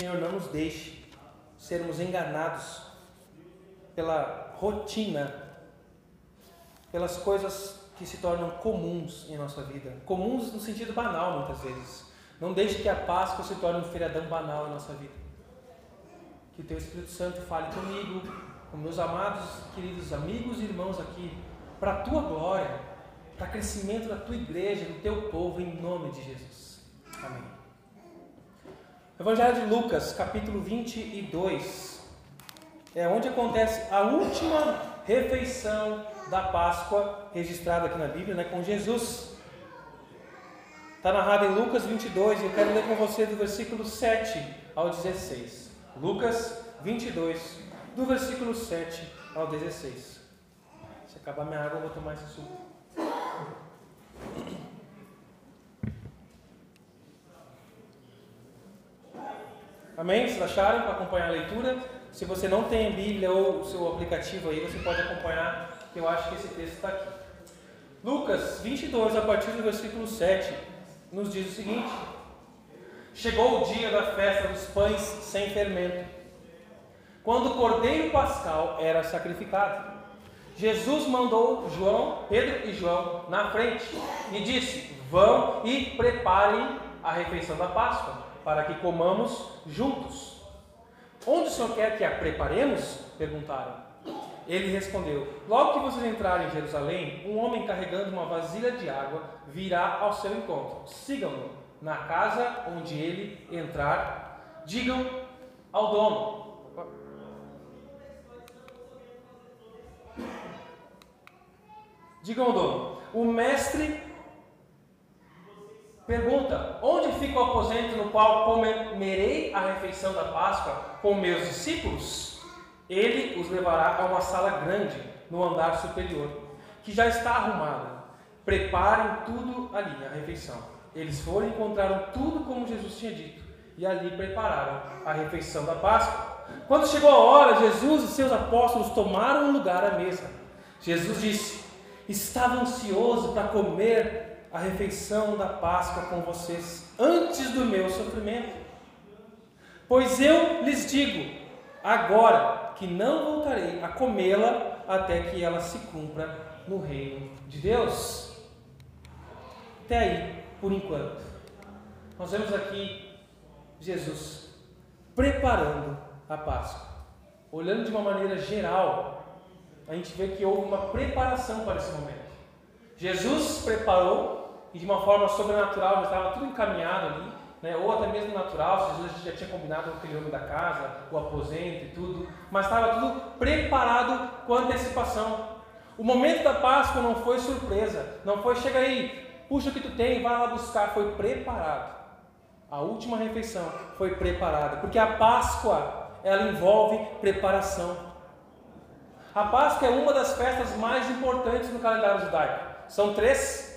Senhor, não nos deixe sermos enganados pela rotina, pelas coisas que se tornam comuns em nossa vida. Comuns no sentido banal, muitas vezes. Não deixe que a Páscoa se torne um feriadão banal em nossa vida. Que o Teu Espírito Santo fale comigo, com meus amados, queridos amigos e irmãos aqui, para a Tua glória, para o crescimento da Tua igreja, do Teu povo, em nome de Jesus. Amém. Evangelho de Lucas, capítulo 22, é onde acontece a última refeição da Páscoa registrada aqui na Bíblia, né, com Jesus. Está narrado em Lucas 22 e eu quero ler com você do versículo 7 ao 16. Lucas 22, do versículo 7 ao 16. Se acabar minha água, eu vou tomar esse suco. Amém? Vocês acharam para acompanhar a leitura? Se você não tem Bíblia ou o seu aplicativo aí, você pode acompanhar, eu acho que esse texto está aqui. Lucas 22, a partir do versículo 7, nos diz o seguinte: Chegou o dia da festa dos pães sem fermento, quando o cordeiro pascal era sacrificado. Jesus mandou João, Pedro e João na frente e disse: Vão e preparem a refeição da Páscoa, para que comamos juntos. Onde o Senhor quer que a preparemos? perguntaram. Ele respondeu: Logo que vocês entrarem em Jerusalém, um homem carregando uma vasilha de água virá ao seu encontro. Sigam-no. Na casa onde ele entrar, digam ao dono: Digam ao dono: O mestre pergunta: Onde fica o aposento no qual comerei a refeição da Páscoa com meus discípulos? Ele os levará a uma sala grande no andar superior, que já está arrumada. Preparem tudo ali, a refeição. Eles foram e encontraram tudo como Jesus tinha dito, e ali prepararam a refeição da Páscoa. Quando chegou a hora, Jesus e seus apóstolos tomaram lugar à mesa. Jesus disse: Estava ansioso para comer a refeição da Páscoa com vocês antes do meu sofrimento. Pois eu lhes digo, agora, que não voltarei a comê-la até que ela se cumpra no reino de Deus. Até aí, por enquanto. Nós vemos aqui Jesus preparando a Páscoa. Olhando de uma maneira geral, a gente vê que houve uma preparação para esse momento. Jesus preparou e de uma forma sobrenatural, já estava tudo encaminhado ali, né? ou até mesmo natural, Jesus já tinha combinado com aquele homem da casa, o aposento e tudo, mas estava tudo preparado com antecipação. O momento da Páscoa não foi surpresa, não foi chega aí, puxa o que tu tem, vai lá buscar, foi preparado. A última refeição foi preparada, porque a Páscoa ela envolve preparação. A Páscoa é uma das festas mais importantes no calendário judaico. São três,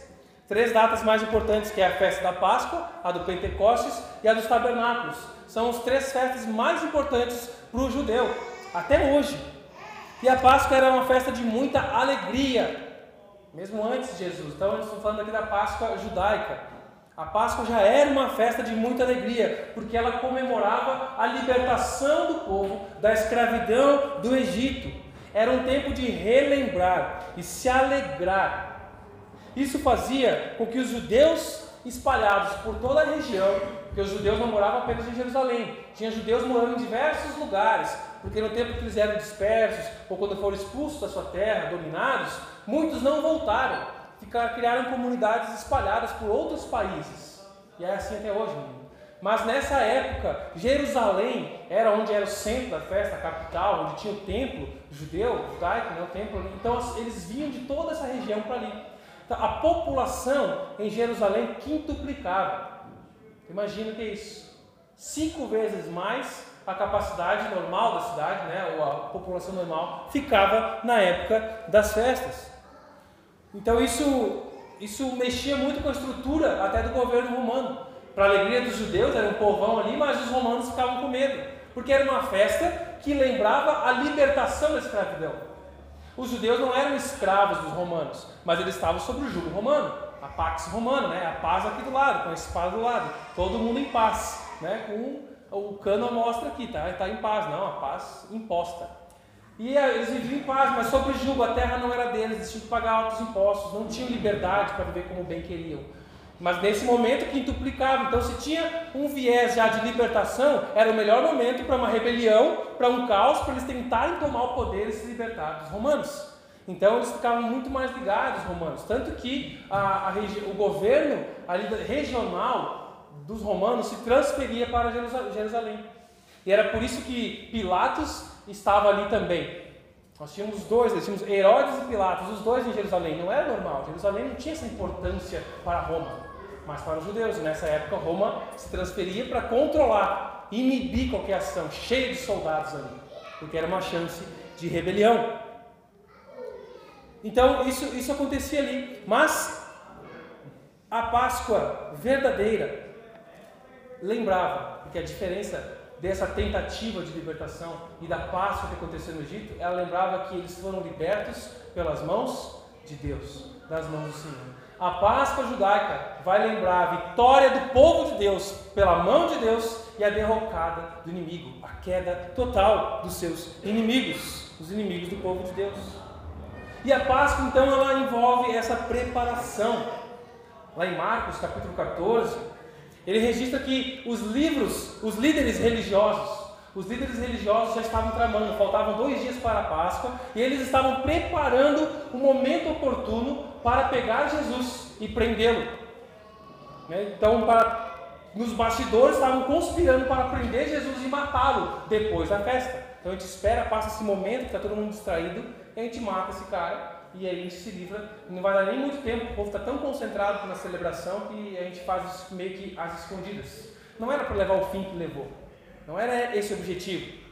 três datas mais importantes, que é a festa da Páscoa, a do Pentecostes e a dos Tabernáculos. São as três festas mais importantes para o judeu, até hoje. E a Páscoa era uma festa de muita alegria, mesmo antes de Jesus. Então, eles estão falando aqui da Páscoa judaica. A Páscoa já era uma festa de muita alegria, porque ela comemorava a libertação do povo da escravidão do Egito. Era um tempo de relembrar e se alegrar. Isso fazia com que os judeus espalhados por toda a região, porque os judeus não moravam apenas em Jerusalém, tinha judeus morando em diversos lugares, porque no tempo que eles eram dispersos ou quando foram expulsos da sua terra, dominados, muitos não voltaram ficar, criaram comunidades espalhadas por outros países. E é assim até hoje. Mas nessa época, Jerusalém era onde era o centro da festa, a capital, onde tinha o templo judeu, judaico, né, o templo. Então eles vinham de toda essa região para ali. Então, a população em Jerusalém quintuplicava. Imagina o que é isso. Cinco vezes mais a capacidade normal da cidade, né, ou a população normal, ficava na época das festas. Então isso, isso mexia muito com a estrutura até do governo romano. Para a alegria dos judeus, era um povão ali, mas os romanos ficavam com medo, porque era uma festa que lembrava a libertação da escravidão. Os judeus não eram escravos dos romanos, mas eles estavam sob o jugo romano, a pax romana, né? a paz aqui do lado, com a espada do lado, todo mundo em paz. né, com o cano mostra aqui, tá? Está em paz, não, a paz imposta. E eles viviam em paz, mas sobre o jugo, a terra não era deles, eles tinham que pagar altos impostos, não tinham liberdade para viver como bem queriam. Mas nesse momento quintuplicava. Então, se tinha um viés já de libertação, era o melhor momento para uma rebelião, para um caos, para eles tentarem tomar o poder e se libertar dos romanos. Então, eles ficavam muito mais ligados, os romanos. Tanto que a, a o governo regional dos romanos se transferia para Jerusalém. E era por isso que Pilatos estava ali também. Nós tínhamos dois, nós tínhamos Herodes e Pilatos, os dois em Jerusalém. Não era normal. Jerusalém não tinha essa importância para Roma mas para os judeus. E nessa época, Roma se transferia para controlar, inibir qualquer ação, cheia de soldados ali, porque era uma chance de rebelião. Então, isso, isso acontecia ali. Mas a Páscoa verdadeira lembrava, porque a diferença dessa tentativa de libertação e da Páscoa que aconteceu no Egito, ela lembrava que eles foram libertos pelas mãos de Deus, das mãos do Senhor. A Páscoa judaica vai lembrar a vitória do povo de Deus pela mão de Deus e a derrocada do inimigo, a queda total dos seus inimigos, os inimigos do povo de Deus. E a Páscoa, então, ela envolve essa preparação. Lá em Marcos, capítulo 14, ele registra que os livros, os líderes religiosos, os líderes religiosos já estavam tramando, faltavam dois dias para a Páscoa e eles estavam preparando o momento oportuno para pegar Jesus e prendê-lo. Né? Então, para, nos bastidores estavam conspirando para prender Jesus e matá-lo depois da festa. Então a gente espera, passa esse momento que está todo mundo distraído, e a gente mata esse cara e aí a gente se livra. Não vai dar nem muito tempo, o povo está tão concentrado na celebração que a gente faz isso meio que às escondidas. Não era para levar o fim que levou, não era esse o objetivo.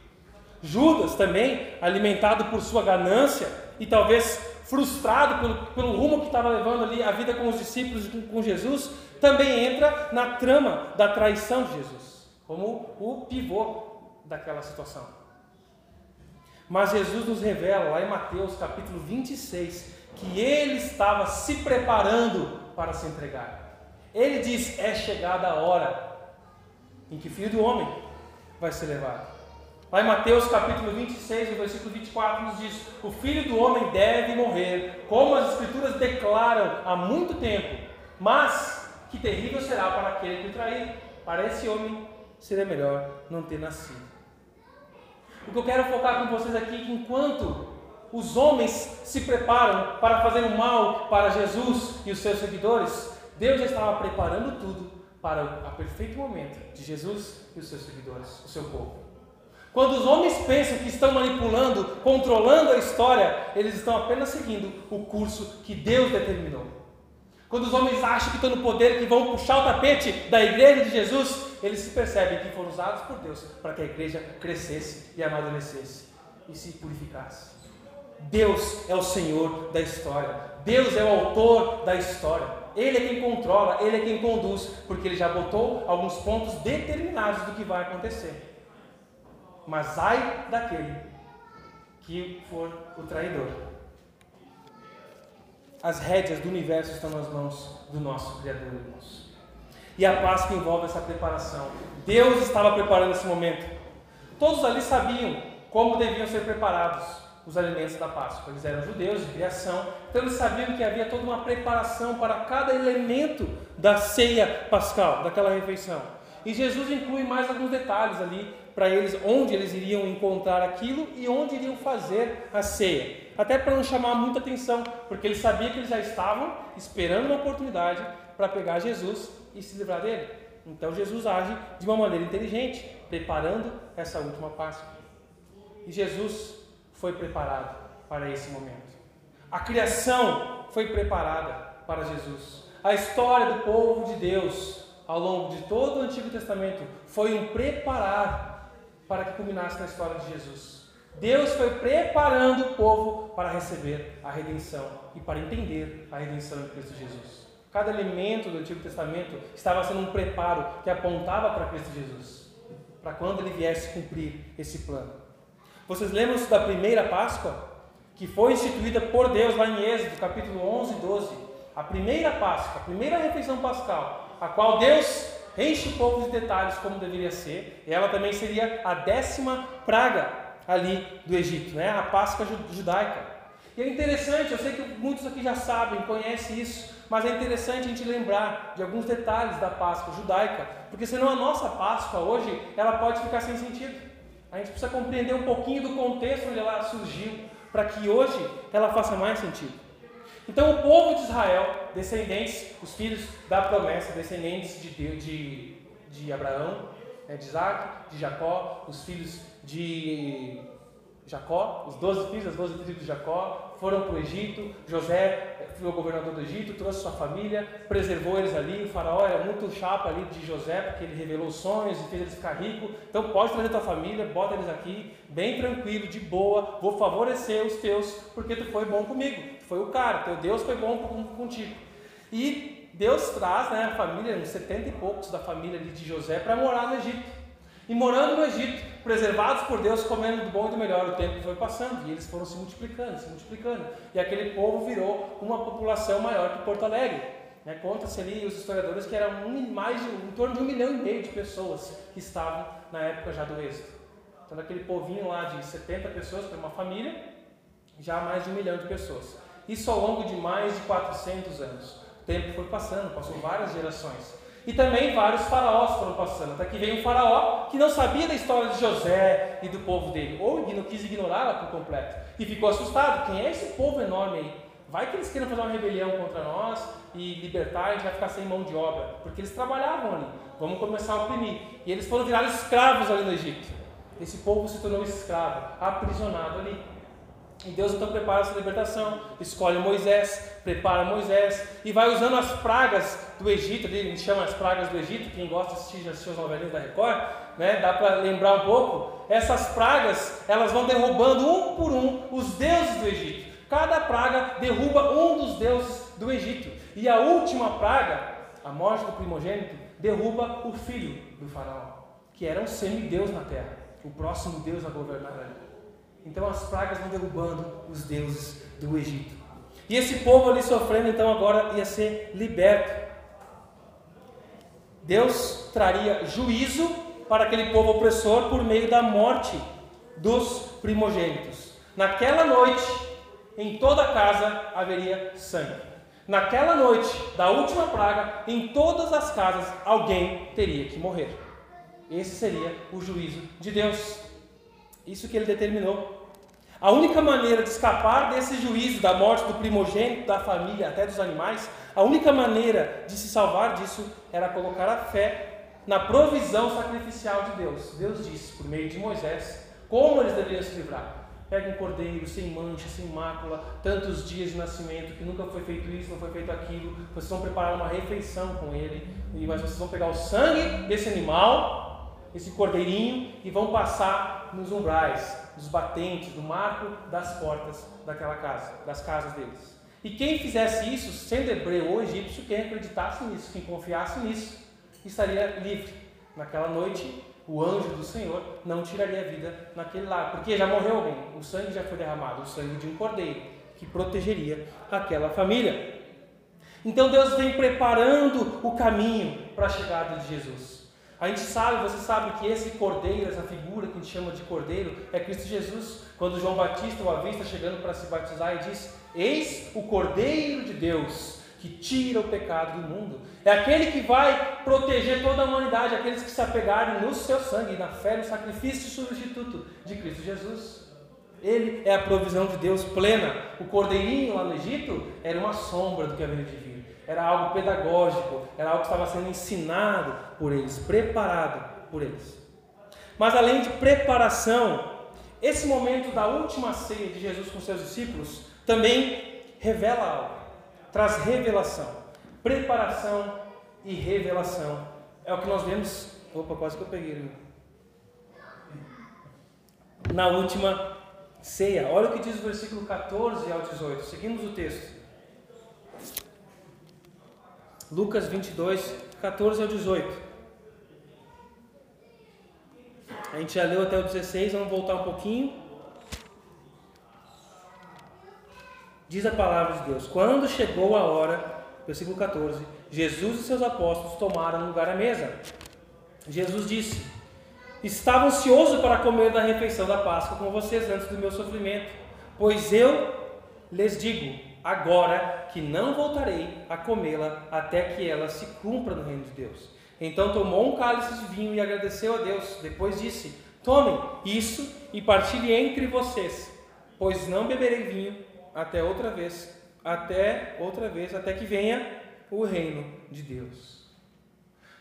Judas também, alimentado por sua ganância e talvez frustrado pelo, pelo rumo que estava levando ali a vida com os discípulos e com Jesus, também entra na trama da traição de Jesus, como o pivô daquela situação. Mas Jesus nos revela lá em Mateus capítulo 26 que ele estava se preparando para se entregar. Ele diz: É chegada a hora em que o filho do homem vai ser levado. Lá em Mateus capítulo 26, no versículo 24, nos diz: O filho do homem deve morrer, como as Escrituras declaram há muito tempo, mas que terrível será para aquele que o trair. Para esse homem seria melhor não ter nascido. O que eu quero focar com vocês aqui é que enquanto os homens se preparam para fazer o mal para Jesus e os seus seguidores, Deus já estava preparando tudo para o perfeito momento de Jesus e os seus seguidores, o seu povo. Quando os homens pensam que estão manipulando, controlando a história, eles estão apenas seguindo o curso que Deus determinou. Quando os homens acham que estão no poder, que vão puxar o tapete da igreja de Jesus, eles se percebem que foram usados por Deus para que a igreja crescesse e amadurecesse e se purificasse. Deus é o Senhor da história. Deus é o autor da história. Ele é quem controla, ele é quem conduz, porque ele já botou alguns pontos determinados do que vai acontecer. Mas ai daquele que for o traidor. As rédeas do universo estão nas mãos do nosso Criador, irmãos. E a Páscoa envolve essa preparação. Deus estava preparando esse momento. Todos ali sabiam como deviam ser preparados os alimentos da Páscoa. Eles eram judeus de criação, então eles sabiam que havia toda uma preparação para cada elemento da ceia pascal, daquela refeição. E Jesus inclui mais alguns detalhes ali para eles onde eles iriam encontrar aquilo e onde iriam fazer a ceia. Até para não chamar muita atenção, porque ele sabia que eles já estavam esperando uma oportunidade para pegar Jesus e se livrar dele. Então Jesus age de uma maneira inteligente, preparando essa última Páscoa. E Jesus foi preparado para esse momento. A criação foi preparada para Jesus. A história do povo de Deus ao longo de todo o Antigo Testamento foi um preparar para que culminasse na história de Jesus. Deus foi preparando o povo para receber a redenção e para entender a redenção de Cristo Jesus. Cada elemento do Antigo Testamento estava sendo um preparo que apontava para Cristo Jesus, para quando ele viesse cumprir esse plano. Vocês lembram-se da primeira Páscoa? Que foi instituída por Deus lá em Êxodo, capítulo 11 e 12. A primeira Páscoa, a primeira refeição pascal, a qual Deus enche o povo de detalhes como deveria ser. E ela também seria a décima praga ali do Egito, né? a Páscoa judaica. E é interessante, eu sei que muitos aqui já sabem, conhecem isso, mas é interessante a gente lembrar de alguns detalhes da Páscoa judaica, porque senão a nossa Páscoa hoje ela pode ficar sem sentido. A gente precisa compreender um pouquinho do contexto onde ela surgiu, para que hoje ela faça mais sentido. Então, o povo de Israel, descendentes, os filhos da promessa, descendentes de, Deus, de, de Abraão, né, de Isaac, de Jacó, os filhos de Jacó, os doze filhos, as doze tribos de Jacó, foram para o Egito. José foi o governador do Egito, trouxe sua família, preservou eles ali. O faraó era muito chapa ali de José, porque ele revelou sonhos e fez eles ficar ricos. Então pode trazer tua família, bota eles aqui, bem tranquilo, de boa. Vou favorecer os teus, porque tu foi bom comigo. Tu foi o cara, teu Deus foi bom contigo. E Deus traz né, a família, uns setenta e poucos da família de José, para morar no Egito. E morando no Egito, preservados por Deus, comendo do bom e do melhor, o tempo foi passando e eles foram se multiplicando, se multiplicando. E aquele povo virou uma população maior que Porto Alegre. Né? Conta-se ali os historiadores que eram um, mais de, em torno de um milhão e meio de pessoas que estavam na época já do êxito. Então, daquele povinho lá de 70 pessoas para uma família, já mais de um milhão de pessoas. Isso ao longo de mais de 400 anos. O tempo foi passando, passou várias gerações. E também vários faraós foram passando. Até que veio um faraó que não sabia da história de José e do povo dele, ou não quis ignorá-la por completo. E ficou assustado. Quem é esse povo enorme aí? Vai que eles queiram fazer uma rebelião contra nós e libertar, a gente vai ficar sem mão de obra. Porque eles trabalhavam ali. Vamos começar a oprimir. E eles foram virados escravos ali no Egito. Esse povo se tornou escravo, aprisionado ali. E Deus então prepara essa libertação, escolhe Moisés, prepara Moisés e vai usando as pragas do Egito, ali, a gente chama as pragas do Egito, quem gosta de assistir, assistir as novelinhas da Record, né, dá para lembrar um pouco. Essas pragas, elas vão derrubando um por um os deuses do Egito. Cada praga derruba um dos deuses do Egito. E a última praga, a morte do primogênito, derruba o filho do faraó, que era um semideus na terra, o próximo deus a governar ali. Então as pragas vão derrubando os deuses do Egito. E esse povo ali sofrendo, então agora ia ser liberto. Deus traria juízo para aquele povo opressor por meio da morte dos primogênitos. Naquela noite, em toda a casa haveria sangue. Naquela noite da última praga, em todas as casas alguém teria que morrer. Esse seria o juízo de Deus. Isso que ele determinou. A única maneira de escapar desse juízo, da morte do primogênito, da família, até dos animais, a única maneira de se salvar disso era colocar a fé na provisão sacrificial de Deus. Deus disse, por meio de Moisés, como eles deveriam se livrar. Pega um cordeiro sem mancha, sem mácula, tantos dias de nascimento, que nunca foi feito isso, não foi feito aquilo. Vocês vão preparar uma refeição com ele, mas vocês vão pegar o sangue desse animal esse cordeirinho e vão passar nos umbrais, nos batentes, no marco das portas daquela casa, das casas deles. E quem fizesse isso, sendo hebreu ou egípcio, quem acreditasse nisso, quem confiasse nisso, estaria livre. Naquela noite, o anjo do Senhor não tiraria a vida naquele lar, porque já morreu alguém, o sangue já foi derramado, o sangue de um cordeiro que protegeria aquela família. Então Deus vem preparando o caminho para a chegada de Jesus. A gente sabe, você sabe que esse cordeiro, essa figura que a gente chama de cordeiro, é Cristo Jesus. Quando João Batista o avista chegando para se batizar e diz: Eis o cordeiro de Deus que tira o pecado do mundo. É aquele que vai proteger toda a humanidade, aqueles que se apegarem no seu sangue, na fé, no sacrifício substituto de Cristo Jesus. Ele é a provisão de Deus plena. O cordeirinho lá no Egito era uma sombra do que haveria de vir era algo pedagógico, era algo que estava sendo ensinado por eles, preparado por eles. Mas além de preparação, esse momento da última ceia de Jesus com seus discípulos também revela algo, traz revelação, preparação e revelação. É o que nós vemos. Opa, quase que eu peguei. Na última ceia. Olha o que diz o versículo 14 ao 18. Seguimos o texto. Lucas 22, 14 ao 18. A gente já leu até o 16, vamos voltar um pouquinho. Diz a palavra de Deus: Quando chegou a hora versículo 14: Jesus e seus apóstolos tomaram lugar à mesa. Jesus disse: Estava ansioso para comer da refeição da Páscoa com vocês antes do meu sofrimento, pois eu lhes digo agora que não voltarei a comê-la até que ela se cumpra no reino de Deus. Então tomou um cálice de vinho e agradeceu a Deus. Depois disse: Tomem isso e partilhe entre vocês, pois não beberei vinho até outra vez, até outra vez, até que venha o reino de Deus.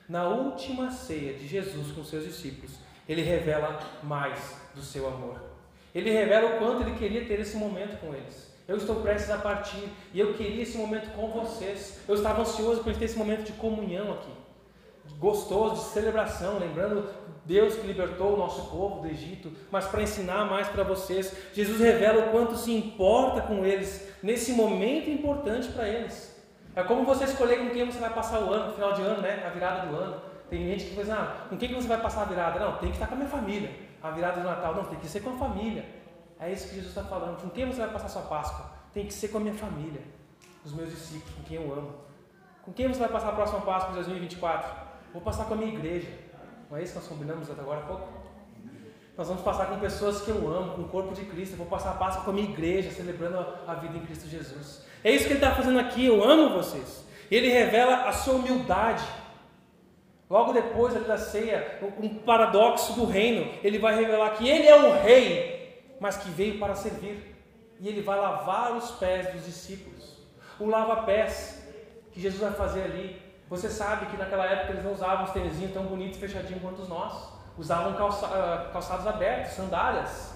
Na última ceia de Jesus com seus discípulos, ele revela mais do seu amor. Ele revela o quanto ele queria ter esse momento com eles. Eu estou prestes a partir e eu queria esse momento com vocês. Eu estava ansioso para ter esse momento de comunhão aqui, gostoso, de celebração, lembrando Deus que libertou o nosso povo do Egito, mas para ensinar mais para vocês. Jesus revela o quanto se importa com eles nesse momento importante para eles. É como você escolher com quem você vai passar o ano, no final de ano, né? A virada do ano. Tem gente que diz, ah, com quem que você vai passar a virada? Não, tem que estar com a minha família. A virada do Natal, não, tem que ser com a família. É isso que Jesus está falando. Com quem você vai passar sua Páscoa? Tem que ser com a minha família, os meus discípulos, com quem eu amo. Com quem você vai passar a próxima Páscoa de 2024? Vou passar com a minha igreja. Não é isso que nós combinamos até agora há pouco? Nós vamos passar com pessoas que eu amo, com o corpo de Cristo. Eu vou passar a Páscoa com a minha igreja, celebrando a vida em Cristo Jesus. É isso que ele está fazendo aqui. Eu amo vocês. Ele revela a sua humildade. Logo depois da ceia, um paradoxo do reino, ele vai revelar que ele é o rei, mas que veio para servir. E ele vai lavar os pés dos discípulos. O lava-pés que Jesus vai fazer ali. Você sabe que naquela época eles não usavam os tênisinhos tão bonitos e fechadinhos quanto nós. Usavam calça, ah, calçados abertos, sandálias.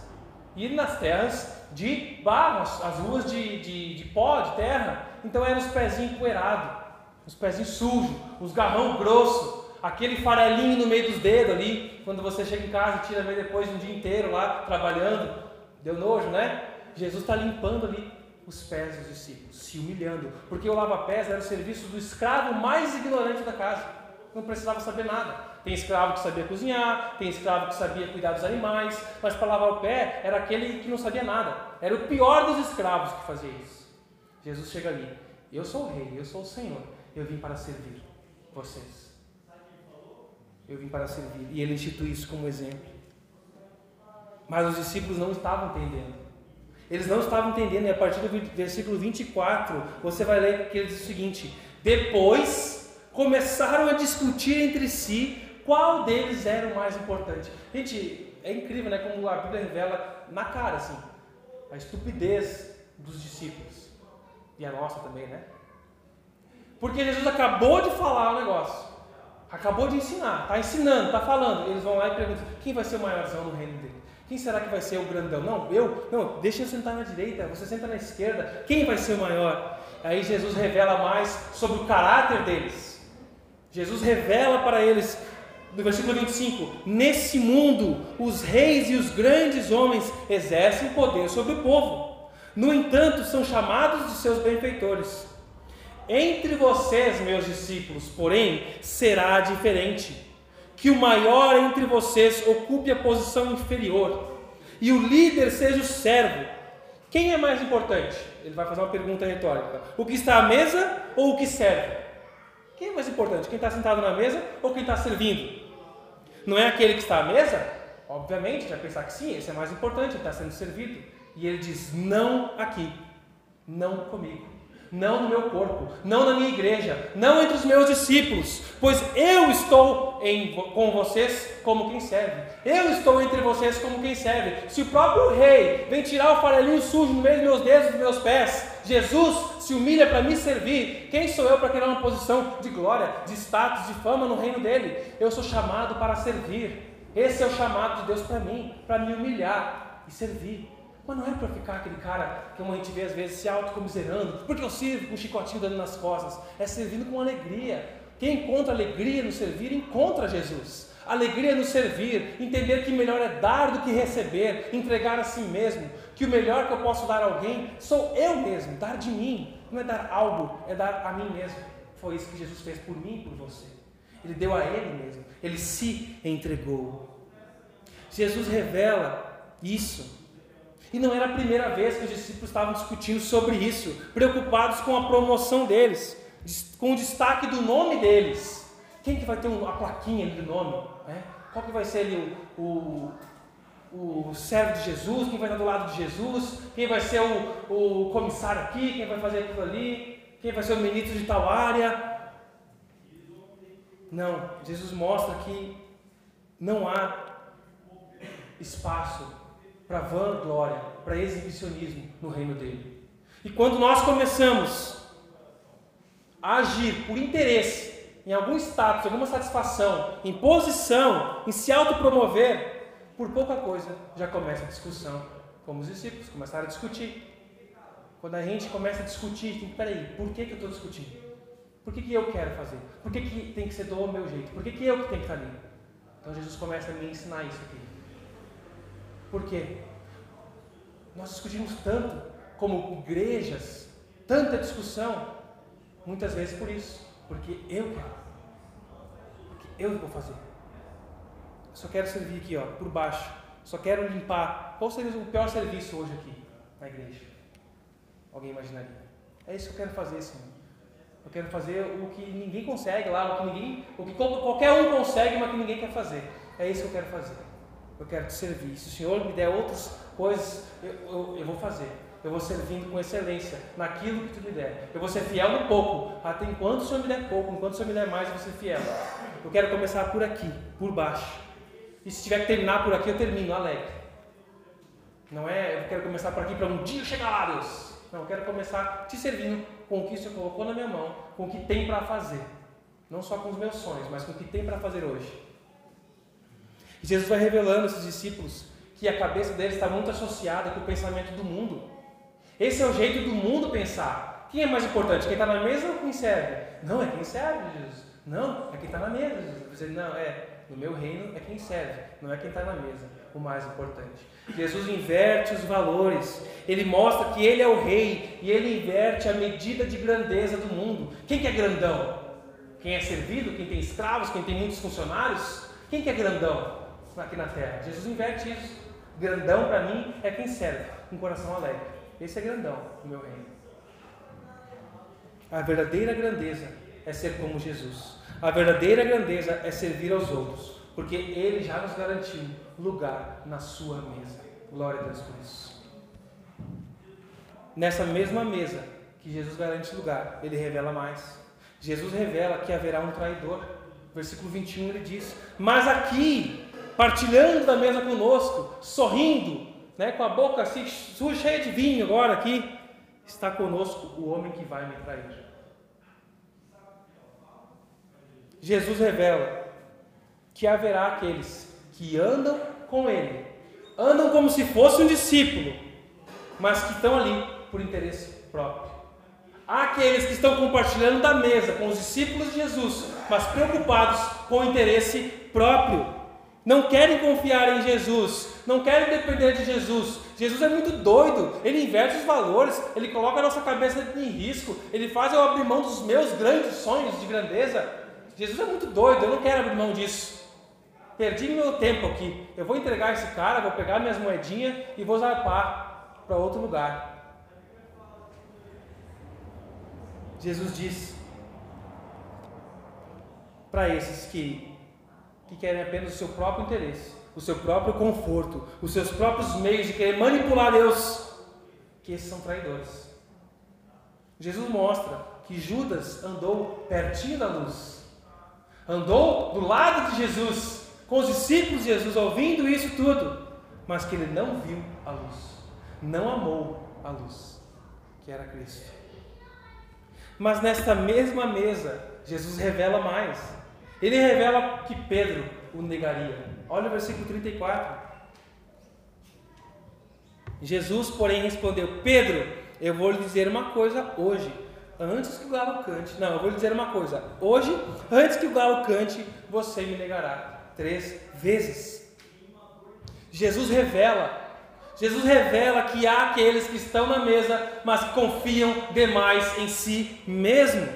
E nas terras de barro, as ruas de, de, de pó, de terra. Então eram os pezinhos empoeirados, os pezinhos sujos, os garrão grosso, aquele farelinho no meio dos dedos ali, quando você chega em casa e tira meio depois de um dia inteiro lá trabalhando, deu nojo, né? Jesus está limpando ali os pés dos discípulos, se humilhando, porque o lava-pés era o serviço do escravo mais ignorante da casa, não precisava saber nada. Tem escravo que sabia cozinhar, tem escravo que sabia cuidar dos animais, mas para lavar o pé era aquele que não sabia nada. Era o pior dos escravos que fazia isso. Jesus chega ali, eu sou o rei, eu sou o Senhor, eu vim para servir vocês. Eu vim para servir. E ele institui isso como exemplo. Mas os discípulos não estavam entendendo. Eles não estavam entendendo, e a partir do versículo 24, você vai ler que ele diz o seguinte: Depois começaram a discutir entre si qual deles era o mais importante. Gente, é incrível, né? Como a Bíblia revela na cara, assim, a estupidez dos discípulos. E a nossa também, né? Porque Jesus acabou de falar o negócio. Acabou de ensinar, está ensinando, está falando. Eles vão lá e perguntam: quem vai ser o maiorzão no reino dele? Quem será que vai ser o grandão? Não, eu? Não, deixa eu sentar na direita, você senta na esquerda. Quem vai ser o maior? Aí Jesus revela mais sobre o caráter deles. Jesus revela para eles, no versículo 25: Nesse mundo, os reis e os grandes homens exercem poder sobre o povo. No entanto, são chamados de seus benfeitores. Entre vocês, meus discípulos, porém, será diferente. Que o maior entre vocês ocupe a posição inferior, e o líder seja o servo. Quem é mais importante? Ele vai fazer uma pergunta retórica: o que está à mesa ou o que serve? Quem é mais importante? Quem está sentado na mesa ou quem está servindo? Não é aquele que está à mesa? Obviamente, vai pensar que sim, esse é mais importante, ele está sendo servido. E ele diz: não aqui, não comigo não no meu corpo, não na minha igreja, não entre os meus discípulos, pois eu estou em, com vocês como quem serve. Eu estou entre vocês como quem serve. Se o próprio rei vem tirar o farelinho sujo no meio dos meus dedos e dos meus pés, Jesus se humilha para me servir. Quem sou eu para querer uma posição de glória, de status, de fama no reino dele? Eu sou chamado para servir. Esse é o chamado de Deus para mim, para me humilhar e servir. Mas não é para ficar aquele cara que a gente vê às vezes se autocomiserando, porque eu sirvo com um chicotinho dando nas costas. É servindo com alegria. Quem encontra alegria no servir, encontra Jesus. Alegria no servir, entender que melhor é dar do que receber, entregar a si mesmo, que o melhor que eu posso dar a alguém sou eu mesmo, dar de mim. Não é dar algo, é dar a mim mesmo. Foi isso que Jesus fez por mim e por você. Ele deu a Ele mesmo, Ele se entregou. Jesus revela isso e não era a primeira vez que os discípulos estavam discutindo sobre isso, preocupados com a promoção deles. com destaque do nome deles. Quem que vai ter uma plaquinha do nome? Né? Qual que vai ser ali o, o, o servo de Jesus? Quem vai estar do lado de Jesus? Quem vai ser o, o comissário aqui? Quem vai fazer aquilo ali? Quem vai ser o ministro de tal área? Não, Jesus mostra que não há espaço para vanglória, para exibicionismo no reino dele. E quando nós começamos a agir por interesse, em algum status, alguma satisfação, em posição, em se autopromover, por pouca coisa já começa a discussão. Como os discípulos começaram a discutir. Quando a gente começa a discutir, tem que, peraí, por que, que eu estou discutindo? Por que, que eu quero fazer? Por que, que tem que ser do meu jeito? Por que, que eu que tenho que estar ali? Então Jesus começa a me ensinar isso aqui. Por quê? Nós discutimos tanto, como igrejas, tanta discussão, muitas vezes por isso, porque eu quero, porque eu vou fazer. Só quero servir aqui, ó, por baixo. Só quero limpar. Qual seria o pior serviço hoje aqui na igreja? Alguém imaginaria? É isso que eu quero fazer, Senhor. Eu quero fazer o que ninguém consegue lá, o que ninguém, o que qualquer um consegue, mas que ninguém quer fazer. É isso que eu quero fazer. Eu quero te servir. Se o Senhor me der outras coisas, eu, eu, eu vou fazer. Eu vou servindo com excelência naquilo que tu me der. Eu vou ser fiel no pouco, até enquanto o Senhor me der pouco, enquanto o Senhor me der mais, eu vou ser fiel. Eu quero começar por aqui, por baixo. E se tiver que terminar por aqui, eu termino alegre. Não é, eu quero começar por aqui para um dia chegar lá, Deus. Não, eu quero começar te servindo com o que o Senhor colocou na minha mão, com o que tem para fazer. Não só com os meus sonhos, mas com o que tem para fazer hoje. E Jesus vai revelando esses discípulos que a cabeça deles está muito associada com o pensamento do mundo. Esse é o jeito do mundo pensar. Quem é mais importante? Quem está na mesa ou quem serve? Não, é quem serve, Jesus. Não, é quem está na mesa, Jesus. Você, não, é, no meu reino é quem serve, não é quem está na mesa, o mais importante. Jesus inverte os valores, ele mostra que ele é o rei e ele inverte a medida de grandeza do mundo. Quem que é grandão? Quem é servido? Quem tem escravos? Quem tem muitos funcionários? Quem que é grandão aqui na terra? Jesus inverte isso. Grandão para mim é quem serve, com coração alegre. Esse é grandão no meu reino. A verdadeira grandeza é ser como Jesus. A verdadeira grandeza é servir aos outros, porque Ele já nos garantiu lugar na sua mesa. Glória a Deus por isso. Nessa mesma mesa que Jesus garante lugar, Ele revela mais. Jesus revela que haverá um traidor. Versículo 21 ele diz: Mas aqui, partilhando da mesa conosco, sorrindo, né, com a boca assim, cheia de vinho agora aqui, está conosco o homem que vai me trair. Jesus revela que haverá aqueles que andam com Ele, andam como se fosse um discípulo, mas que estão ali por interesse próprio. Há aqueles que estão compartilhando da mesa com os discípulos de Jesus, mas preocupados com o interesse próprio. Não querem confiar em Jesus, não querem depender de Jesus. Jesus é muito doido, ele inverte os valores, ele coloca a nossa cabeça em risco, ele faz eu abrir mão dos meus grandes sonhos de grandeza Jesus é muito doido, eu não quero abrir mão disso. Perdi meu tempo aqui. Eu vou entregar esse cara, vou pegar minhas moedinhas e vou zarpar para outro lugar. Jesus diz para esses que, que querem apenas o seu próprio interesse, o seu próprio conforto, os seus próprios meios de querer manipular Deus, que esses são traidores. Jesus mostra que Judas andou pertinho da luz andou do lado de Jesus, com os discípulos de Jesus, ouvindo isso tudo, mas que ele não viu a luz, não amou a luz, que era Cristo. Mas nesta mesma mesa, Jesus revela mais. Ele revela que Pedro o negaria. Olha o versículo 34. Jesus, porém, respondeu: Pedro, eu vou lhe dizer uma coisa hoje antes que o galo cante. Não, eu vou lhe dizer uma coisa. Hoje, antes que o galo cante, você me negará três vezes. Jesus revela. Jesus revela que há aqueles que estão na mesa, mas confiam demais em si mesmo,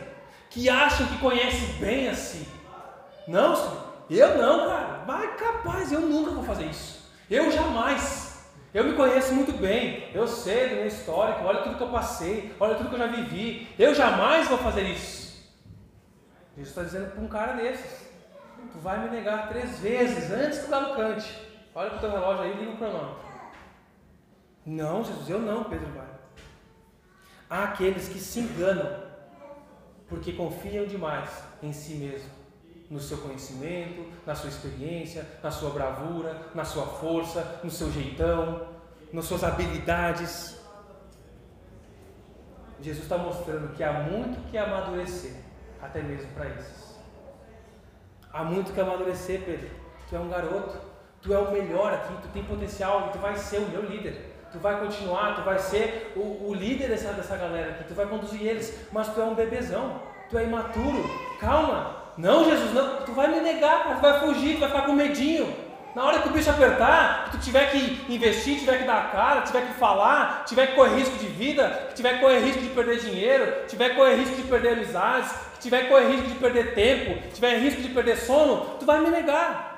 que acham que conhecem bem a si. Não, eu não, cara. Mas capaz, eu nunca vou fazer isso. Eu jamais. Eu me conheço muito bem, eu sei do meu histórico, olha tudo que eu passei, olha tudo que eu já vivi. Eu jamais vou fazer isso. Jesus está dizendo para um cara desses: Tu vai me negar três vezes antes que o galo cante. Olha para o teu relógio aí e liga o cronômetro. Não, Jesus, eu não, Pedro vai. Há aqueles que se enganam porque confiam demais em si mesmo, no seu conhecimento, na sua experiência, na sua bravura, na sua força, no seu jeitão, nas suas habilidades. Jesus está mostrando que há muito que amadurecer, até mesmo para esses. Há muito que amadurecer, Pedro. Tu é um garoto, tu é o melhor aqui, tu tem potencial tu vai ser o meu líder. Tu vai continuar, tu vai ser o, o líder dessa, dessa galera aqui, tu vai conduzir eles, mas tu é um bebezão, tu é imaturo. Calma, não, Jesus, não, tu vai me negar, tu vai fugir, tu vai ficar com medinho. Na hora que o bicho apertar, que tu tiver que investir, tiver que dar a cara, tiver que falar, tiver que correr risco de vida, tiver que correr risco de perder dinheiro, tiver que correr risco de perder amizades, tiver que correr risco de perder tempo, tiver risco de perder sono, tu vai me negar.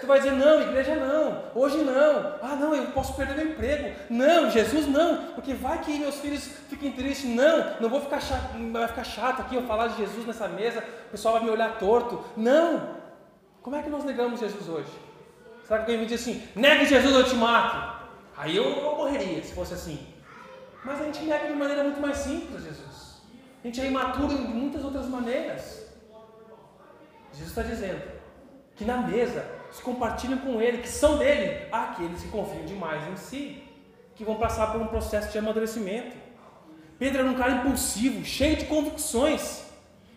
Tu vai dizer, não, igreja não, hoje não, ah não, eu posso perder meu emprego, não, Jesus não, porque vai que meus filhos fiquem tristes, não, não vou ficar chato, vai ficar chato aqui eu falar de Jesus nessa mesa, o pessoal vai me olhar torto, não, como é que nós negamos Jesus hoje? Será que alguém me diz assim, negue Jesus, eu te mato? Aí eu, eu morreria se fosse assim. Mas a gente nega de maneira muito mais simples, Jesus. A gente é imaturo de muitas outras maneiras. Jesus está dizendo que na mesa se compartilham com Ele, que são dele, aqueles que confiam demais em si, que vão passar por um processo de amadurecimento. Pedro era um cara impulsivo, cheio de convicções.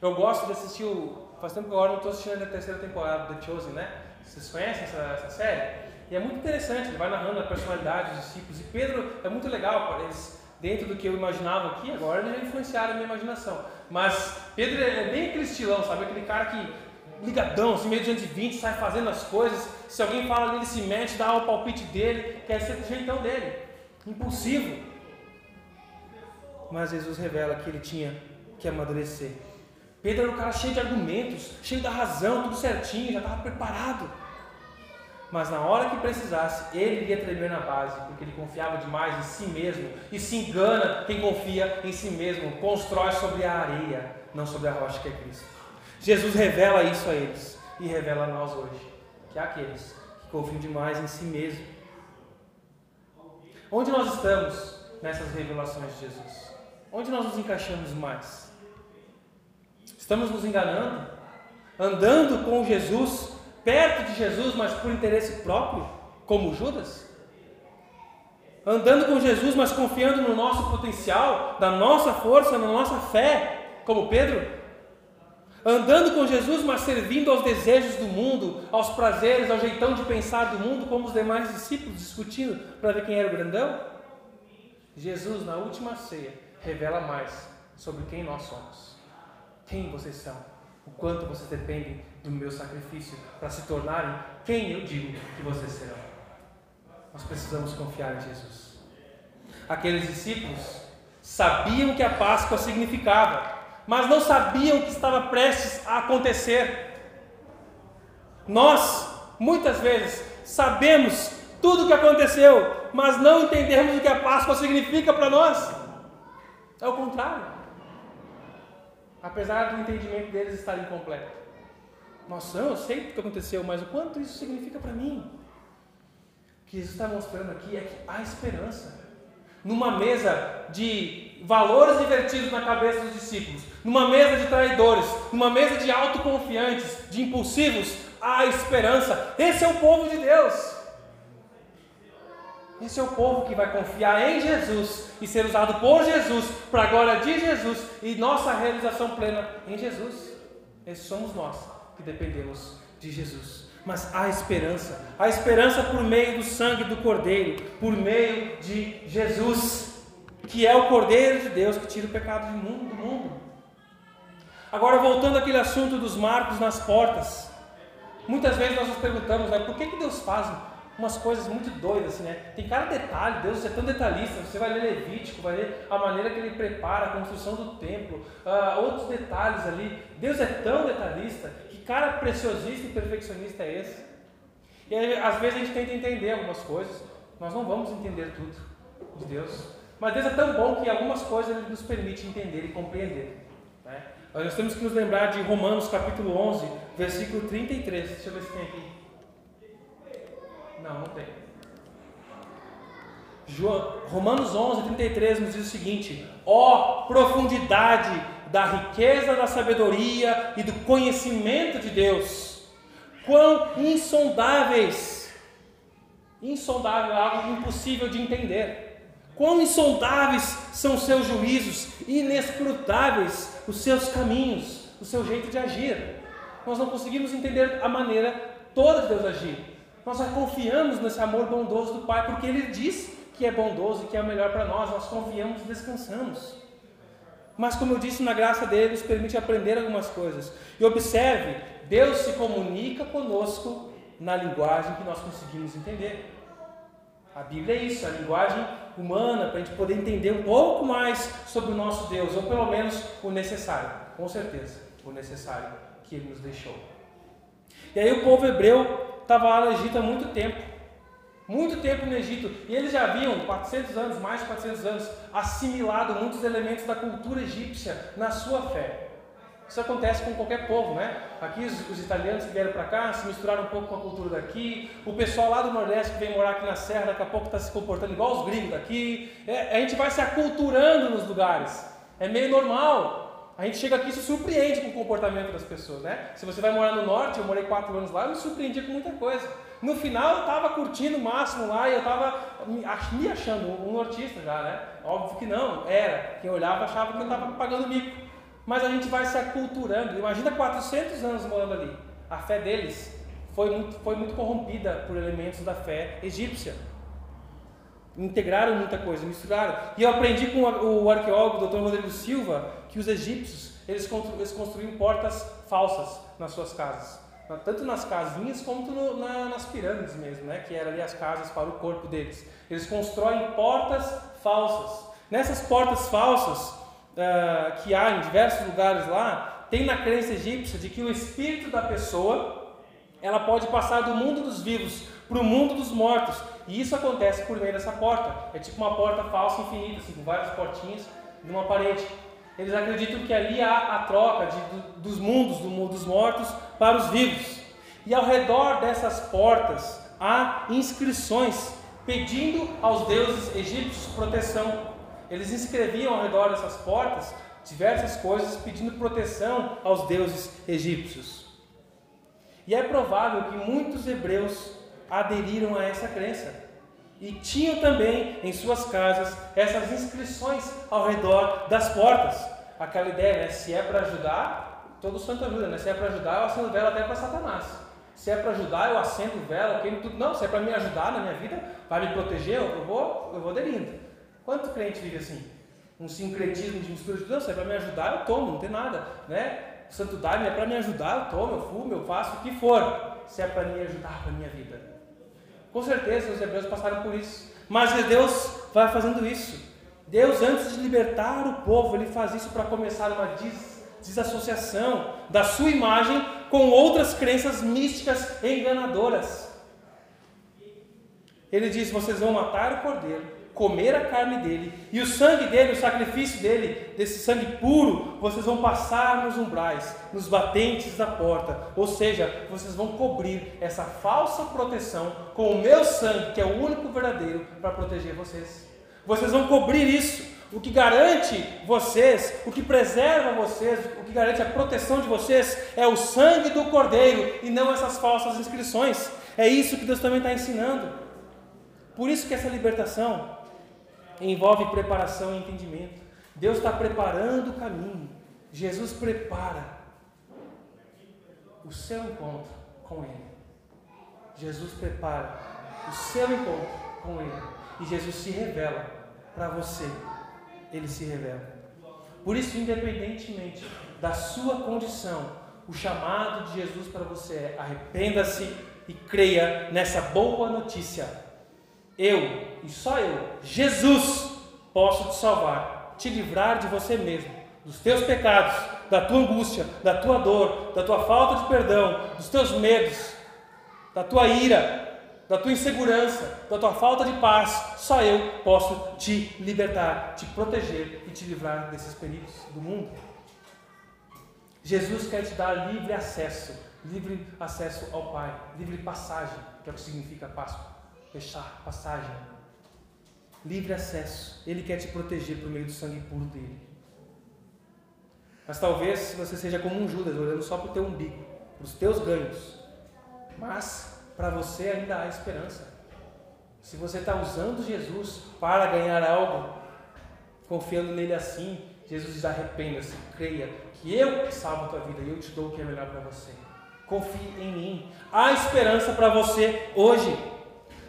Eu gosto de assistir o. Faz tempo que agora não estou assistindo a terceira temporada do The Chosen, né? Vocês conhecem essa, essa série? E é muito interessante, ele vai narrando a personalidade dos discípulos. E Pedro é muito legal, eles, dentro do que eu imaginava aqui, agora eles já influenciaram a minha imaginação. Mas Pedro é bem estilão, sabe? Aquele cara que ligadão, assim, meio de 20, sai fazendo as coisas. Se alguém fala ele se mete, dá o palpite dele, quer ser do jeitão dele. Impulsivo. Mas Jesus revela que ele tinha que amadurecer. Pedro era um cara cheio de argumentos, cheio da razão, tudo certinho, já estava preparado. Mas na hora que precisasse, ele iria tremer na base, porque ele confiava demais em si mesmo. E se engana quem confia em si mesmo, constrói sobre a areia, não sobre a rocha que é Cristo. Jesus revela isso a eles e revela a nós hoje, que há aqueles que confiam demais em si mesmo. Onde nós estamos nessas revelações de Jesus? Onde nós nos encaixamos mais? Estamos nos enganando? Andando com Jesus, perto de Jesus, mas por interesse próprio, como Judas? Andando com Jesus, mas confiando no nosso potencial, na nossa força, na nossa fé, como Pedro? Andando com Jesus, mas servindo aos desejos do mundo, aos prazeres, ao jeitão de pensar do mundo, como os demais discípulos discutindo para ver quem era o grandão? Jesus, na última ceia, revela mais sobre quem nós somos quem vocês são, o quanto vocês dependem do meu sacrifício para se tornarem quem eu digo que vocês serão. Nós precisamos confiar em Jesus. Aqueles discípulos sabiam que a Páscoa significava, mas não sabiam o que estava prestes a acontecer. Nós, muitas vezes, sabemos tudo o que aconteceu, mas não entendemos o que a Páscoa significa para nós. É o contrário apesar do entendimento deles estar incompleto. Nossa, eu sei o que aconteceu, mas o quanto isso significa para mim? O que Jesus está mostrando aqui é que há esperança. Numa mesa de valores invertidos na cabeça dos discípulos, numa mesa de traidores, numa mesa de autoconfiantes, de impulsivos, há esperança. Esse é o povo de Deus. Esse é o povo que vai confiar em Jesus e ser usado por Jesus, para a glória de Jesus e nossa realização plena em Jesus. Esses somos nós que dependemos de Jesus. Mas há esperança, há esperança por meio do sangue do Cordeiro, por meio de Jesus, que é o Cordeiro de Deus que tira o pecado do mundo. Do mundo. Agora, voltando àquele assunto dos marcos nas portas, muitas vezes nós nos perguntamos, né, por que, que Deus faz umas coisas muito doidas, assim, né? Tem cada detalhe, Deus é tão detalhista. Você vai ler Levítico, vai ler a maneira que ele prepara a construção do templo, uh, outros detalhes ali. Deus é tão detalhista que cara preciosista e perfeccionista é esse. E aí, às vezes a gente tenta entender algumas coisas, nós não vamos entender tudo de Deus. Mas Deus é tão bom que algumas coisas ele nos permite entender e compreender. Né? Nós temos que nos lembrar de Romanos capítulo 11, versículo 33. Deixa eu ver se tem aqui. Não, não tem. Romanos 11, 33 nos diz o seguinte: Ó oh, profundidade da riqueza da sabedoria e do conhecimento de Deus, quão insondáveis, insondável é algo impossível de entender. Quão insondáveis são os seus juízos, inescrutáveis os seus caminhos, o seu jeito de agir. Nós não conseguimos entender a maneira toda de Deus agir. Nós já confiamos nesse amor bondoso do Pai, porque Ele diz que é bondoso e que é o melhor para nós. Nós confiamos e descansamos. Mas, como eu disse, na graça dele, nos permite aprender algumas coisas. E observe: Deus se comunica conosco na linguagem que nós conseguimos entender. A Bíblia é isso, a linguagem humana, para a gente poder entender um pouco mais sobre o nosso Deus, ou pelo menos o necessário, com certeza, o necessário que Ele nos deixou. E aí o povo hebreu estava lá no Egito há muito tempo, muito tempo no Egito, e eles já haviam, 400 anos, mais de 400 anos, assimilado muitos elementos da cultura egípcia na sua fé. Isso acontece com qualquer povo, né? Aqui os, os italianos que vieram para cá se misturaram um pouco com a cultura daqui. O pessoal lá do Nordeste que vem morar aqui na Serra, daqui a pouco está se comportando igual os gringos daqui. É, a gente vai se aculturando nos lugares. É meio normal. A gente chega aqui e se surpreende com o comportamento das pessoas, né? Se você vai morar no Norte, eu morei quatro anos lá, eu me surpreendi com muita coisa. No final eu estava curtindo o máximo lá e eu estava me achando um nortista já, né? Óbvio que não, era. Quem olhava achava que eu estava pagando mico mas a gente vai se aculturando. Imagina 400 anos morando ali. A fé deles foi muito, foi muito corrompida por elementos da fé egípcia. Integraram muita coisa, misturaram. E eu aprendi com o arqueólogo Dr. Rodrigo Silva que os egípcios eles, construíam portas falsas nas suas casas. Tanto nas casinhas como no, na, nas pirâmides mesmo, né? que eram ali as casas para o corpo deles. Eles constroem portas falsas. Nessas portas falsas, uh, que há em diversos lugares lá, tem na crença egípcia de que o espírito da pessoa ela pode passar do mundo dos vivos para o mundo dos mortos. E isso acontece por meio dessa porta. É tipo uma porta falsa infinita, assim, com várias portinhas numa parede. Eles acreditam que ali há a troca de, do, dos mundos, do mundo dos mortos para os vivos. E ao redor dessas portas há inscrições pedindo aos deuses egípcios proteção. Eles inscreviam ao redor dessas portas diversas coisas pedindo proteção aos deuses egípcios. E é provável que muitos hebreus aderiram a essa crença e tinham também em suas casas essas inscrições ao redor das portas. Aquela ideia, né? Se é para ajudar, todo santo ajuda, né? Se é para ajudar, eu acendo vela até para Satanás. Se é para ajudar, eu acendo vela, queimo tudo. Não, se é para me ajudar na minha vida, vai me proteger, eu vou, eu vou aderindo. Quanto crente vive assim? Um sincretismo de mistura de Deus, se é para me ajudar, eu tomo, não tem nada. Né? O santo daime é para me ajudar, eu tomo, eu fumo, eu faço o que for, se é para me ajudar para a minha vida. Com certeza os hebreus passaram por isso. Mas Deus vai fazendo isso. Deus, antes de libertar o povo, ele faz isso para começar uma des desassociação da sua imagem com outras crenças místicas enganadoras. Ele diz: vocês vão matar o cordeiro, comer a carne dele, e o sangue dele, o sacrifício dele, desse sangue puro, vocês vão passar nos umbrais, nos batentes da porta. Ou seja, vocês vão cobrir essa falsa proteção com o meu sangue, que é o único verdadeiro para proteger vocês. Vocês vão cobrir isso. O que garante vocês, o que preserva vocês, o que garante a proteção de vocês é o sangue do Cordeiro e não essas falsas inscrições. É isso que Deus também está ensinando. Por isso que essa libertação envolve preparação e entendimento. Deus está preparando o caminho. Jesus prepara o seu encontro com Ele. Jesus prepara o seu encontro com Ele. E Jesus se revela para você. Ele se revela. Por isso, independentemente da sua condição, o chamado de Jesus para você é arrependa-se e creia nessa boa notícia eu, e só eu, Jesus, posso te salvar, te livrar de você mesmo, dos teus pecados, da tua angústia, da tua dor, da tua falta de perdão, dos teus medos, da tua ira, da tua insegurança, da tua falta de paz. Só eu posso te libertar, te proteger e te livrar desses perigos do mundo. Jesus quer te dar livre acesso, livre acesso ao Pai, livre passagem, que é o que significa Páscoa. Fechar, passagem. Livre acesso. Ele quer te proteger por meio do sangue puro dele. Mas talvez você seja como um Judas, olhando só para o teu umbigo, para os teus ganhos. Mas para você ainda há esperança. Se você está usando Jesus para ganhar algo, confiando nele assim, Jesus diz: arrependa-se, creia que eu salvo a tua vida e eu te dou o que é melhor para você. Confie em mim. Há esperança para você hoje.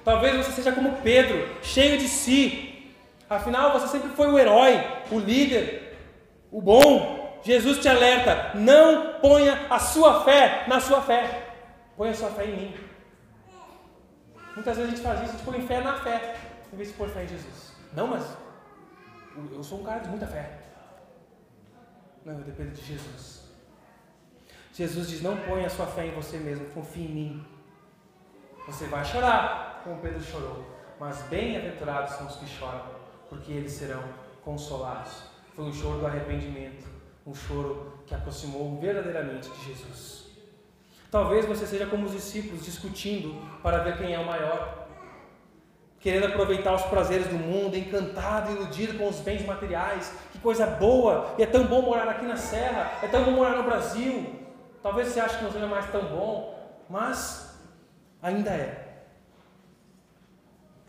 Talvez você seja como Pedro, cheio de si. Afinal, você sempre foi o herói, o líder, o bom. Jesus te alerta: não ponha a sua fé na sua fé. Ponha a sua fé em mim. Muitas vezes a gente faz isso, a gente põe fé na fé, em vez de pôr fé em Jesus. Não, mas eu sou um cara de muita fé. Não, eu dependo de Jesus. Jesus diz: não ponha a sua fé em você mesmo, confie em mim. Você vai chorar, como Pedro chorou, mas bem-aventurados são os que choram, porque eles serão consolados. Foi um choro do arrependimento, um choro que aproximou verdadeiramente de Jesus. Talvez você seja como os discípulos discutindo para ver quem é o maior, querendo aproveitar os prazeres do mundo, encantado, iludido com os bens materiais. Que coisa boa! E é tão bom morar aqui na Serra, é tão bom morar no Brasil. Talvez você ache que não seja mais tão bom, mas ainda é.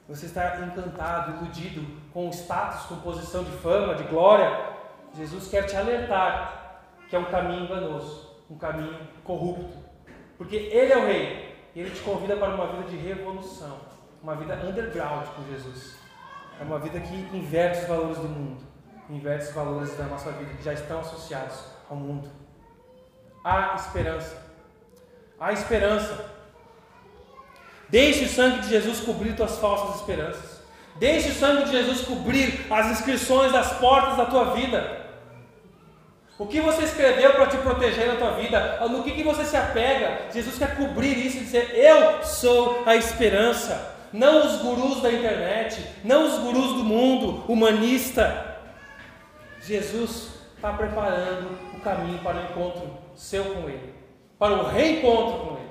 Você está encantado, iludido com o status, com posição de fama, de glória. Jesus quer te alertar que é um caminho enganoso, um caminho corrupto. Porque Ele é o Rei. E Ele te convida para uma vida de revolução. Uma vida underground com Jesus. É uma vida que inverte os valores do mundo. Inverte os valores da nossa vida que já estão associados ao mundo. Há esperança. Há esperança. Deixe o sangue de Jesus cobrir tuas falsas esperanças. Deixe o sangue de Jesus cobrir as inscrições das portas da tua vida. O que você escreveu para te proteger na tua vida? No que, que você se apega? Jesus quer cobrir isso e dizer: Eu sou a esperança. Não os gurus da internet, não os gurus do mundo humanista. Jesus está preparando o caminho para o encontro seu com Ele, para o reencontro com Ele.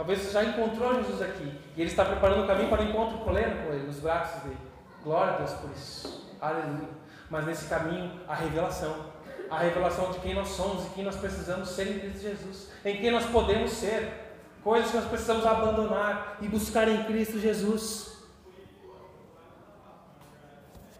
Talvez você já encontrou Jesus aqui e Ele está preparando o caminho para o encontro pleno com Ele, nos braços dele. Glória a Deus por isso. Aleluia mas nesse caminho a revelação. A revelação de quem nós somos e quem nós precisamos ser em Cristo Jesus, em quem nós podemos ser, coisas que nós precisamos abandonar e buscar em Cristo Jesus.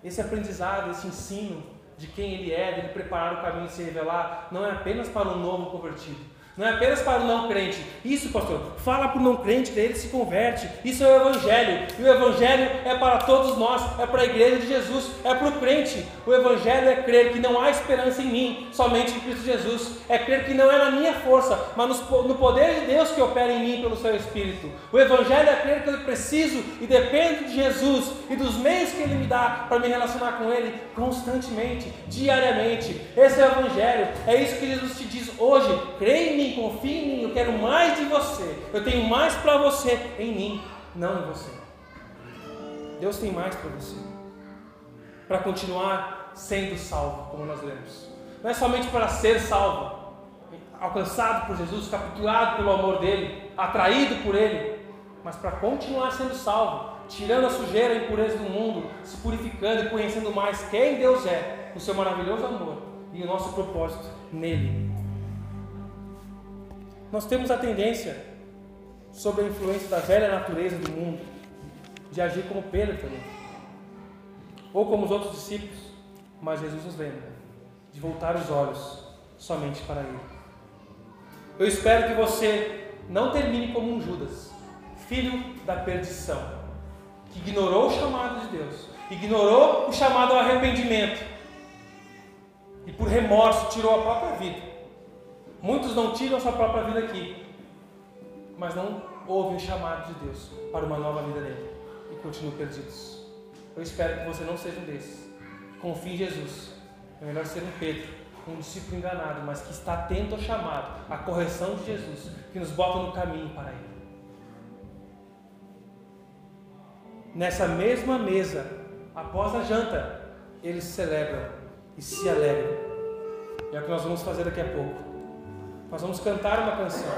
Esse aprendizado, esse ensino de quem Ele é, de Ele preparar o caminho de se revelar, não é apenas para o novo convertido, não é apenas para o não crente. Isso, pastor, fala para o não crente que ele se converte. Isso é o Evangelho. E o Evangelho é para todos nós, é para a igreja de Jesus, é para o crente. O Evangelho é crer que não há esperança em mim, somente em Cristo Jesus. É crer que não é na minha força, mas no poder de Deus que opera em mim pelo seu Espírito. O Evangelho é crer que eu preciso e dependo de Jesus e dos meios que Ele me dá para me relacionar com Ele constantemente, diariamente. Esse é o Evangelho. É isso que Jesus te diz hoje. Creia em mim confie em mim, eu quero mais de você. Eu tenho mais para você em mim, não em você. Deus tem mais para você. Para continuar sendo salvo, como nós lemos. Não é somente para ser salvo, alcançado por Jesus, capturado pelo amor dele, atraído por ele, mas para continuar sendo salvo, tirando a sujeira e a impureza do mundo, se purificando e conhecendo mais quem Deus é, o seu maravilhoso amor e o nosso propósito nele. Nós temos a tendência, sob a influência da velha natureza do mundo, de agir como Pedro também, ou como os outros discípulos, mas Jesus nos lembra de voltar os olhos somente para Ele. Eu espero que você não termine como um Judas, filho da perdição, que ignorou o chamado de Deus, ignorou o chamado ao arrependimento e por remorso tirou a própria vida Muitos não tiram sua própria vida aqui, mas não ouvem o chamado de Deus para uma nova vida nele e continuam perdidos. Eu espero que você não seja um desses. Confie em Jesus. É melhor ser um Pedro, um discípulo enganado, mas que está atento ao chamado, à correção de Jesus, que nos bota no caminho para Ele. Nessa mesma mesa, após a janta, eles celebram e se alegram é o que nós vamos fazer daqui a pouco. Nós vamos cantar uma canção.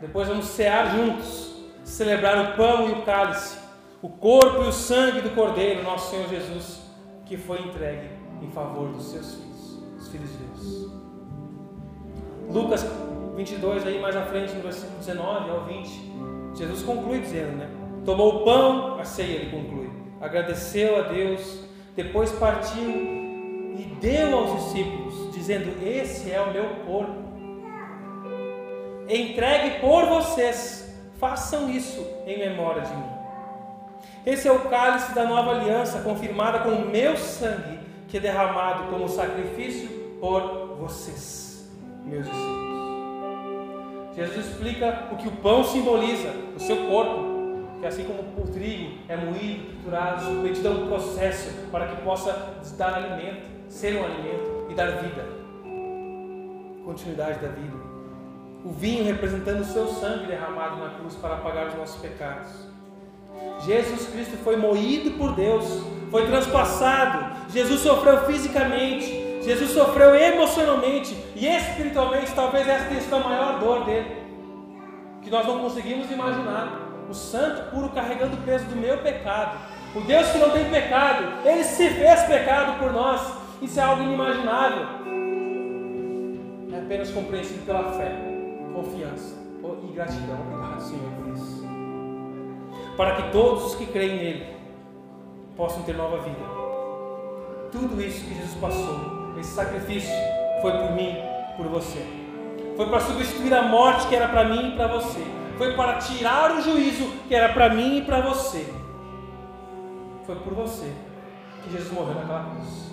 Depois vamos cear juntos, celebrar o pão e o cálice, o corpo e o sangue do Cordeiro, nosso Senhor Jesus, que foi entregue em favor dos seus filhos, os filhos de Deus. Lucas 22, aí mais à frente, no versículo 19 ao 20, Jesus conclui dizendo, né? Tomou o pão, a ceia, ele conclui, agradeceu a Deus, depois partiu e deu aos discípulos, dizendo: Esse é o meu corpo, entregue por vocês, façam isso em memória de mim. Esse é o cálice da nova aliança, confirmada com o meu sangue, que é derramado como sacrifício por vocês, meus discípulos. Jesus explica o que o pão simboliza, o seu corpo, que assim como o trigo é moído, triturado, submetido a um processo para que possa dar alimento, ser um alimento e dar vida, continuidade da vida. O vinho representando o seu sangue derramado na cruz para pagar os nossos pecados. Jesus Cristo foi moído por Deus, foi transpassado. Jesus sofreu fisicamente, Jesus sofreu emocionalmente e espiritualmente. Talvez essa tenha sido a maior dor dele, que nós não conseguimos imaginar. O santo puro carregando o peso do meu pecado. O Deus que não tem pecado, ele se fez pecado por nós. Isso é algo inimaginável. É apenas compreensivo pela fé, confiança e gratidão. Obrigado, Senhor, por isso para que todos os que creem nele possam ter nova vida. Tudo isso que Jesus passou, esse sacrifício, foi por mim, por você. Foi para substituir a morte que era para mim e para você. Foi para tirar o juízo que era para mim e para você. Foi por você que Jesus morreu naquela cruz.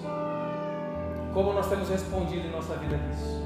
Como nós temos respondido em nossa vida nisso?